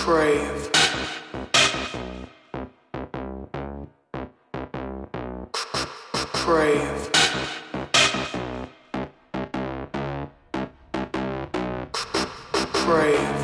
Crave. Crave. Crave.